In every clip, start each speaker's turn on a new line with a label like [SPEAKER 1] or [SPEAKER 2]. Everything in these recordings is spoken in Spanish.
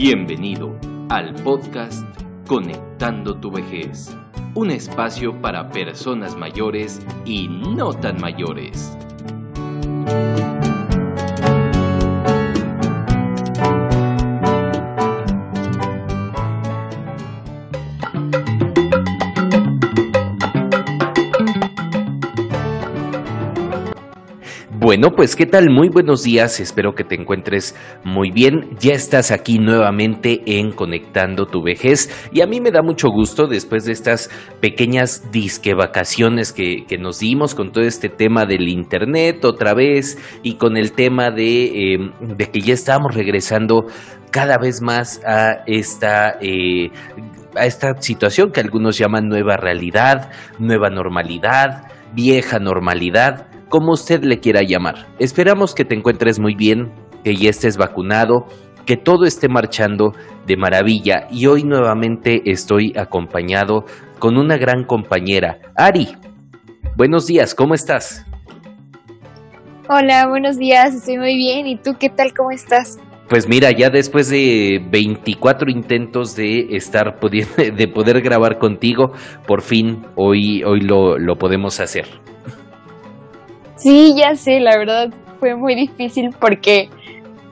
[SPEAKER 1] Bienvenido al podcast Conectando tu vejez, un espacio para personas mayores y no tan mayores. Bueno, pues qué tal, muy buenos días, espero que te encuentres muy bien, ya estás aquí nuevamente en Conectando tu vejez y a mí me da mucho gusto después de estas pequeñas disque vacaciones que, nos dimos con todo este tema del internet otra vez y con el tema de, em, que ya estamos regresando cada vez más a esta... Eh, a esta situación que algunos llaman nueva realidad, nueva normalidad, vieja normalidad como usted le quiera llamar. Esperamos que te encuentres muy bien, que ya estés vacunado, que todo esté marchando de maravilla y hoy nuevamente estoy acompañado con una gran compañera, Ari. Buenos días, ¿cómo estás?
[SPEAKER 2] Hola, buenos días, estoy muy bien. ¿Y tú qué tal? ¿Cómo estás?
[SPEAKER 1] Pues mira, ya después de 24 intentos de estar de poder grabar contigo, por fin hoy, hoy lo, lo podemos hacer.
[SPEAKER 2] Sí, ya sé, la verdad fue muy difícil porque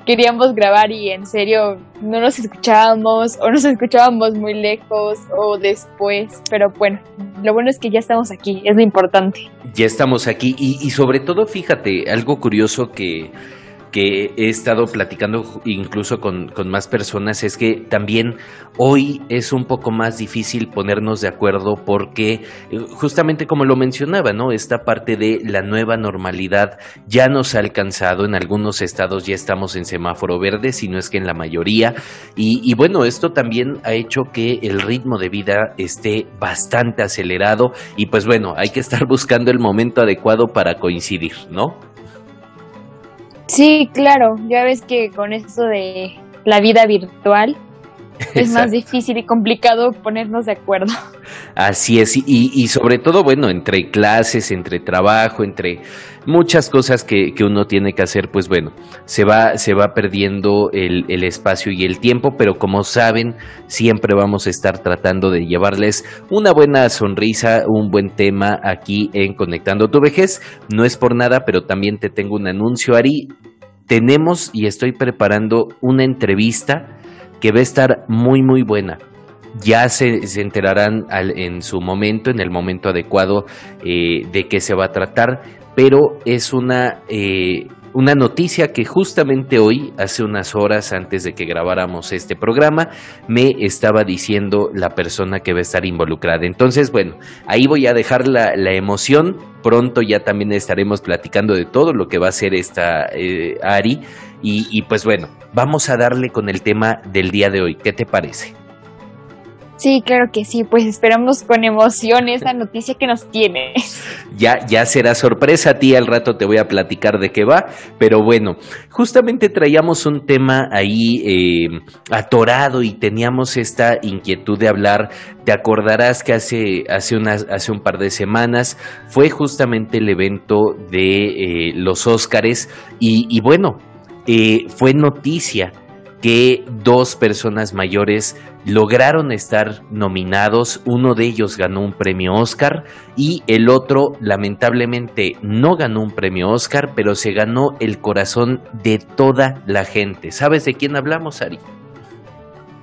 [SPEAKER 2] queríamos grabar y en serio no nos escuchábamos o nos escuchábamos muy lejos o después, pero bueno, lo bueno es que ya estamos aquí, es lo importante.
[SPEAKER 1] Ya estamos aquí y, y sobre todo fíjate, algo curioso que que he estado platicando incluso con, más personas es que también hoy es un poco más difícil ponernos de acuerdo porque eh, justamente como lo mencionaba, ¿no? Esta parte de la nueva normalidad ya nos ha alcanzado, en algunos estados ya estamos en semáforo verde, si no es que en la mayoría, y, y bueno, esto también ha hecho que el ritmo de vida esté bastante acelerado y pues bueno, hay que estar buscando el momento adecuado para coincidir, ¿no?
[SPEAKER 2] Sí, claro, ya ves que con esto de la vida virtual es más difícil y complicado ponernos de acuerdo.
[SPEAKER 1] Así es, y, sobre todo, bueno, entre clases, entre trabajo, entre muchas cosas que, que, uno tiene que hacer, pues bueno, se va, se va perdiendo el, el, espacio y el tiempo, pero como saben, siempre vamos a estar tratando de llevarles una buena sonrisa, un buen tema aquí en Conectando tu Vejez. No es por nada, pero también te tengo un anuncio, Ari. Tenemos y estoy preparando una entrevista que va a estar muy, muy buena ya se, enterarán en su momento, en el momento adecuado eh, de qué se va a tratar, pero es una, eh, una noticia que justamente hoy, hace unas horas antes de que grabáramos este programa, me estaba diciendo la persona que va a estar involucrada. Entonces, bueno, ahí voy a dejar la, emoción. Pronto ya también estaremos platicando de todo lo que va a ser esta eh, Ari. Y, y pues bueno, vamos a darle con el tema del día de hoy. ¿Qué te parece?
[SPEAKER 2] Sí, claro que sí, pues esperamos con emoción esa noticia que nos tiene.
[SPEAKER 1] Ya, ya será sorpresa a ti, al rato te voy a platicar de qué va, pero bueno, justamente traíamos un tema ahí eh, atorado y teníamos esta inquietud de hablar. Te acordarás que hace, hace, unas, hace un par de semanas fue justamente el evento de eh, los Óscares y, y bueno, eh, fue noticia que dos personas mayores lograron estar nominados, uno de ellos ganó un premio Oscar y el otro lamentablemente no ganó un premio Oscar, pero se ganó el corazón de toda la gente. ¿Sabes de quién hablamos, Ari?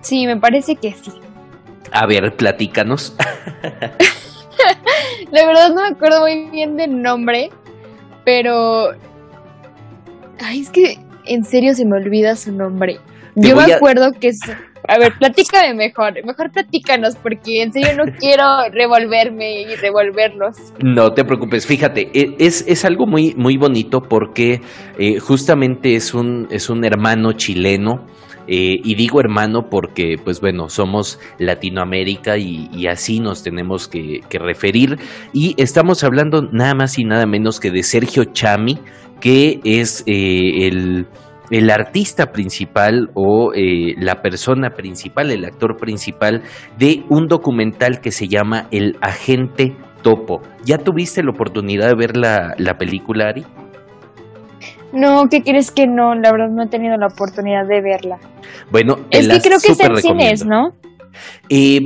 [SPEAKER 2] Sí, me parece que sí.
[SPEAKER 1] A ver, platícanos.
[SPEAKER 2] la verdad no me acuerdo muy bien del nombre, pero... Ay, es que en serio se me olvida su nombre. Yo me acuerdo que es... A ver, platícame mejor, mejor platícanos, porque en serio no quiero revolverme y revolverlos.
[SPEAKER 1] No te preocupes, fíjate, e, es, es algo muy, muy bonito porque eh, justamente es un, es un hermano chileno. Eh, y digo hermano porque, pues bueno, somos Latinoamérica y, así nos tenemos que, referir. Y estamos hablando nada más y nada menos que de Sergio Chami, que es eh, el el artista principal o eh, la persona principal, el actor principal de un documental que se llama El Agente Topo. ¿Ya tuviste la oportunidad de ver la, película, Ari?
[SPEAKER 2] No, ¿qué crees que no? La verdad no he tenido la oportunidad de verla.
[SPEAKER 1] Bueno,
[SPEAKER 2] es que creo que es en cines, ¿no?
[SPEAKER 1] Eh,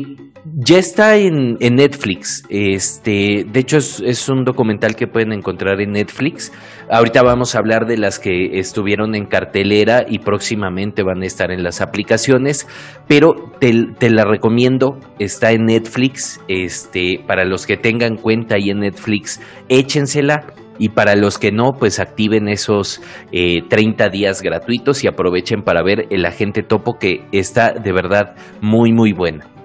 [SPEAKER 1] ya está en, Netflix. Este, de hecho, es, un documental que pueden encontrar en Netflix. Ahorita vamos a hablar de las que estuvieron en cartelera y próximamente van a estar en las aplicaciones. Pero te, la recomiendo. Está en Netflix. Este, para los que tengan cuenta ahí en Netflix, échensela. Y para los que no, pues activen esos 30 eh, días gratuitos y aprovechen para ver El Agente Topo, que está de verdad muy, muy buena.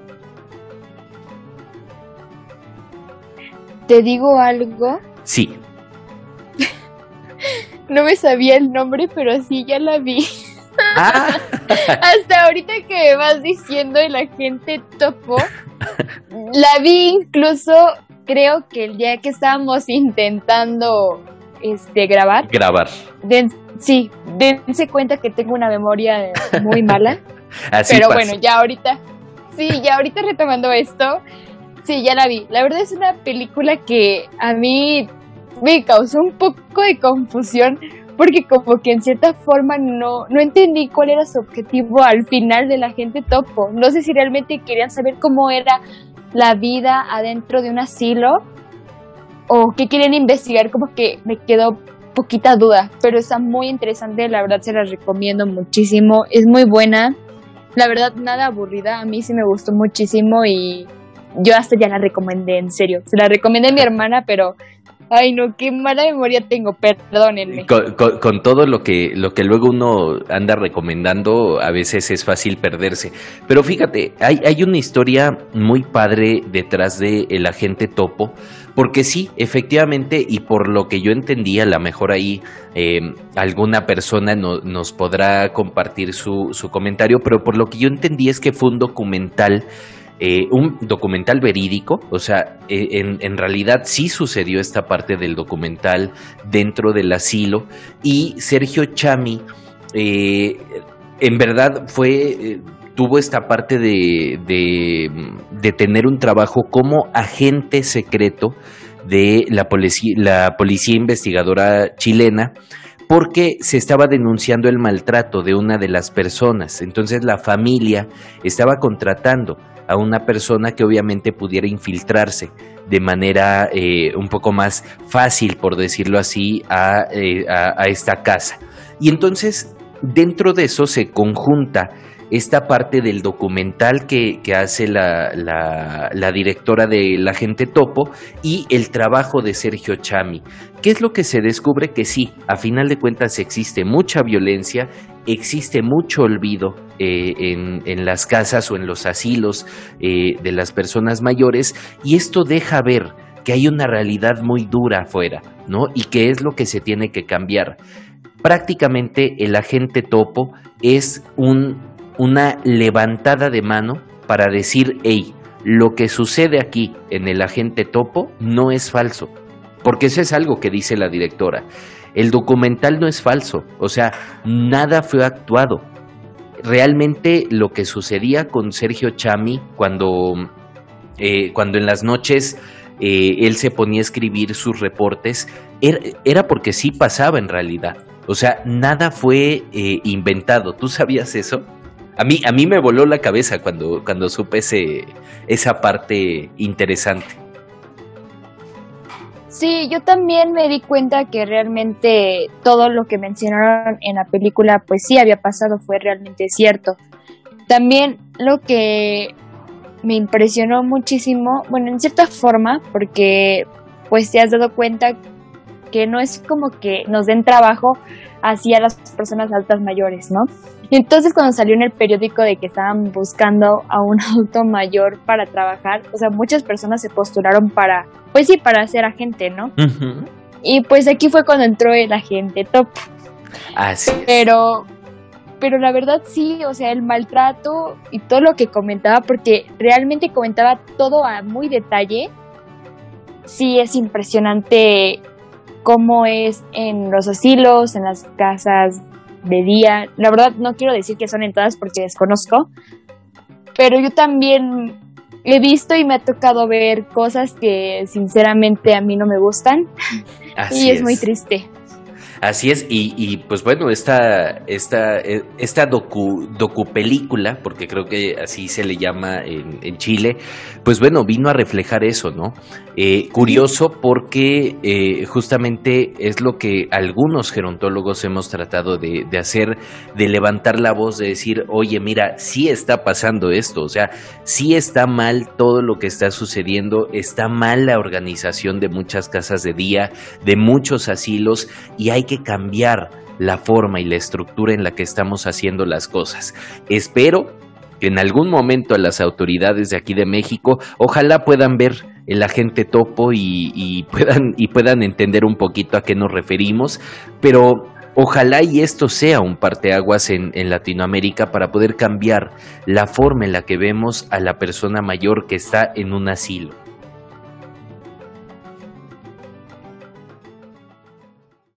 [SPEAKER 2] ¿Te digo algo?
[SPEAKER 1] Sí.
[SPEAKER 2] no me sabía el nombre, pero sí ya la vi. Ah. Hasta ahorita que me vas diciendo el agente topo, la vi incluso, creo que el día que estábamos intentando este grabar.
[SPEAKER 1] Grabar.
[SPEAKER 2] sí, dense cuenta que tengo una memoria muy mala. pero bueno, ya ahorita, sí, ya ahorita retomando esto, Sí, ya la vi. La verdad es una película que a mí me causó un poco de confusión porque como que en cierta forma no, no entendí cuál era su objetivo al final de la gente topo. No sé si realmente querían saber cómo era la vida adentro de un asilo o qué querían investigar, como que me quedó poquita duda, pero está muy interesante, la verdad se la recomiendo muchísimo, es muy buena, la verdad nada aburrida, a mí sí me gustó muchísimo y yo hasta ya la recomendé, en serio. Se la recomendé a mi hermana, pero Ay, no, qué mala memoria tengo, perdónenme.
[SPEAKER 1] Con, todo lo que, lo que luego uno anda recomendando, a veces es fácil perderse. Pero fíjate, hay, hay una historia muy padre detrás de El Agente Topo, porque sí, efectivamente, y por lo que yo entendía, a lo mejor ahí em, alguna persona nos podrá compartir su, su comentario, pero por lo que yo entendí es que fue un documental eh, un documental verídico, o sea, eh, en, realidad sí sucedió esta parte del documental dentro del asilo y Sergio Chami eh, en verdad fue tuvo esta parte de, de, tener un trabajo como agente secreto de la policía, la policía investigadora chilena porque se estaba denunciando el maltrato de una de las personas. Entonces la familia estaba contratando a una persona que obviamente pudiera infiltrarse de manera eh, un poco más fácil, por decirlo así, eh, a, esta casa. Y entonces, dentro de eso se conjunta esta parte del documental que, hace la, directora de La Gente Topo y el trabajo de Sergio Chami. ¿Qué es lo que se descubre? Que sí, a final de cuentas existe mucha violencia, existe mucho olvido eh, en, las casas o en los asilos eh, de las personas mayores y esto deja ver que hay una realidad muy dura afuera, ¿no? Y que es lo que se tiene que cambiar. Prácticamente el agente topo es un una levantada de mano para decir, hey, lo que sucede aquí en el agente topo no es falso, porque eso es algo que dice la directora. El documental no es falso, o sea, nada fue actuado. Realmente lo que sucedía con Sergio Chami cuando, eh, cuando en las noches eh, él se ponía a escribir sus reportes, era, porque sí pasaba en realidad. O sea, nada fue eh, inventado. ¿Tú sabías eso? A mí, a mí me voló la cabeza cuando, cuando supe esa parte interesante.
[SPEAKER 2] Sí, yo también me di cuenta que realmente todo lo que mencionaron en la película, pues sí había pasado, fue realmente cierto. También lo que me impresionó muchísimo, bueno, en cierta forma, porque pues te has dado cuenta que no es como que nos den trabajo así a las personas altas mayores, ¿no? entonces cuando salió en el periódico de que estaban buscando a un adulto mayor para trabajar, o sea, muchas personas se postularon para, pues sí, para ser agente, ¿no? Y pues aquí fue cuando entró el agente top.
[SPEAKER 1] Así.
[SPEAKER 2] Pero, pero la verdad sí, o sea, el maltrato y todo lo que comentaba, porque realmente comentaba todo a muy detalle. Sí, es impresionante cómo es en los asilos, en las casas de día. La verdad no quiero decir que son en todas porque desconozco, pero yo también he visto y me ha tocado ver cosas que sinceramente a mí no me gustan y es, muy triste.
[SPEAKER 1] Así es, y, pues bueno, esta, esta, eh, esta docu, película, porque creo que así se le llama en, Chile, pues bueno, vino a reflejar eso, ¿no? Eh, curioso porque eh, justamente es lo que algunos gerontólogos hemos tratado de, de, hacer, de levantar la voz, de decir, oye, mira, sí está pasando esto, o sea, sí está mal todo lo que está sucediendo, está mal la organización de muchas casas de día, de muchos asilos, y hay que cambiar la forma y la estructura en la que estamos haciendo las cosas. Espero que en algún momento las autoridades de aquí de México ojalá puedan ver el agente topo y, puedan, y puedan entender un poquito a qué nos referimos, pero Ojalá y esto sea un parteaguas en Latinoamérica para poder cambiar la forma en la que vemos a la persona mayor que está en un asilo.